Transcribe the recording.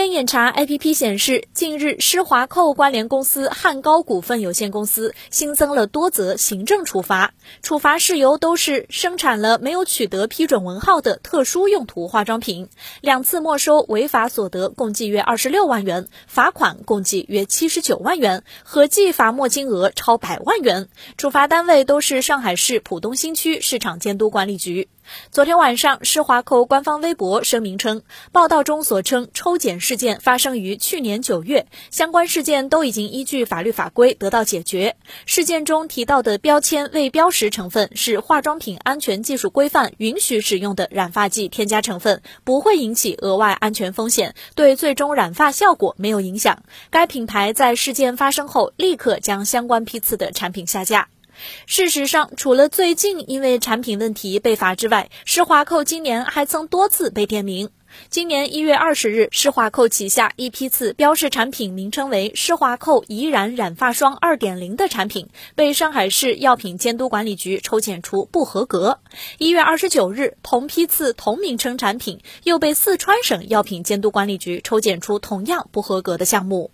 天眼查 APP 显示，近日施华蔻关联公司汉高股份有限公司新增了多则行政处罚，处罚事由都是生产了没有取得批准文号的特殊用途化妆品，两次没收违法所得共计约二十六万元，罚款共计约七十九万元，合计罚没金额超百万元。处罚单位都是上海市浦东新区市场监督管理局。昨天晚上，施华蔻官方微博声明称，报道中所称抽检事件发生于去年九月，相关事件都已经依据法律法规得到解决。事件中提到的标签未标识成分是化妆品安全技术规范允许使用的染发剂添加成分，不会引起额外安全风险，对最终染发效果没有影响。该品牌在事件发生后立刻将相关批次的产品下架。事实上，除了最近因为产品问题被罚之外，施华蔻今年还曾多次被点名。今年一月二十日，施华蔻旗下一批次标示产品名称为施华蔻怡然染发霜二点零的产品，被上海市药品监督管理局抽检出不合格。一月二十九日，同批次同名称产品又被四川省药品监督管理局抽检出同样不合格的项目。